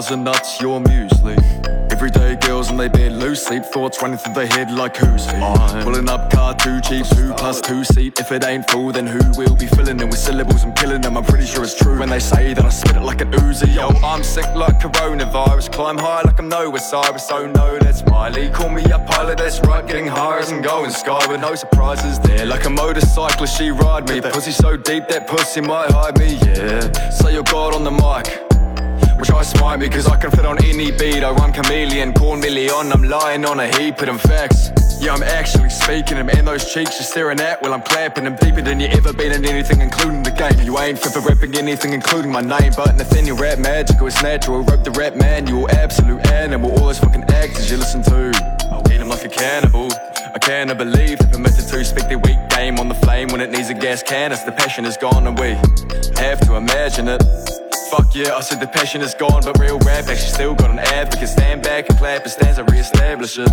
bars and nuts, your muesli. Everyday girls and they bed loose, sleep thoughts running through their head like who's he? Pulling up car too cheap, two plus two seat. If it ain't full, then who will be filling it with syllables? I'm killing them, I'm pretty sure it's true. When they say that I spit it like an Uzi, yo, I'm sick like coronavirus. Climb high like I'm Noah Cyrus, oh no, that's Miley. Call me a pilot, that's right, getting higher as I'm going sky with no surprises there. Like a motorcyclist, she ride me. Pussy so deep, that pussy might hide me, yeah. Say your God on the mic. Which I smite me cause I can fit on any beat. I run chameleon, corn million. I'm lying on a heap of them facts. Yeah, I'm actually speaking them. And those cheeks you're staring at Well, I'm clapping them. Deeper than you ever been in anything Including the game. You ain't fit for rapping anything Including my name. But you rap magical It's natural. Rope the rap manual. Absolute animal. All those fucking actors you listen to. I'll eat them like a cannibal. I cannot believe they're permitted to speak their weak game on the flame when it needs a gas canister. The passion is gone and we have to imagine it. Fuck yeah, I said the passion is gone, but real rap actually still got an advocate. Stand back and clap, it stands to re-establish it.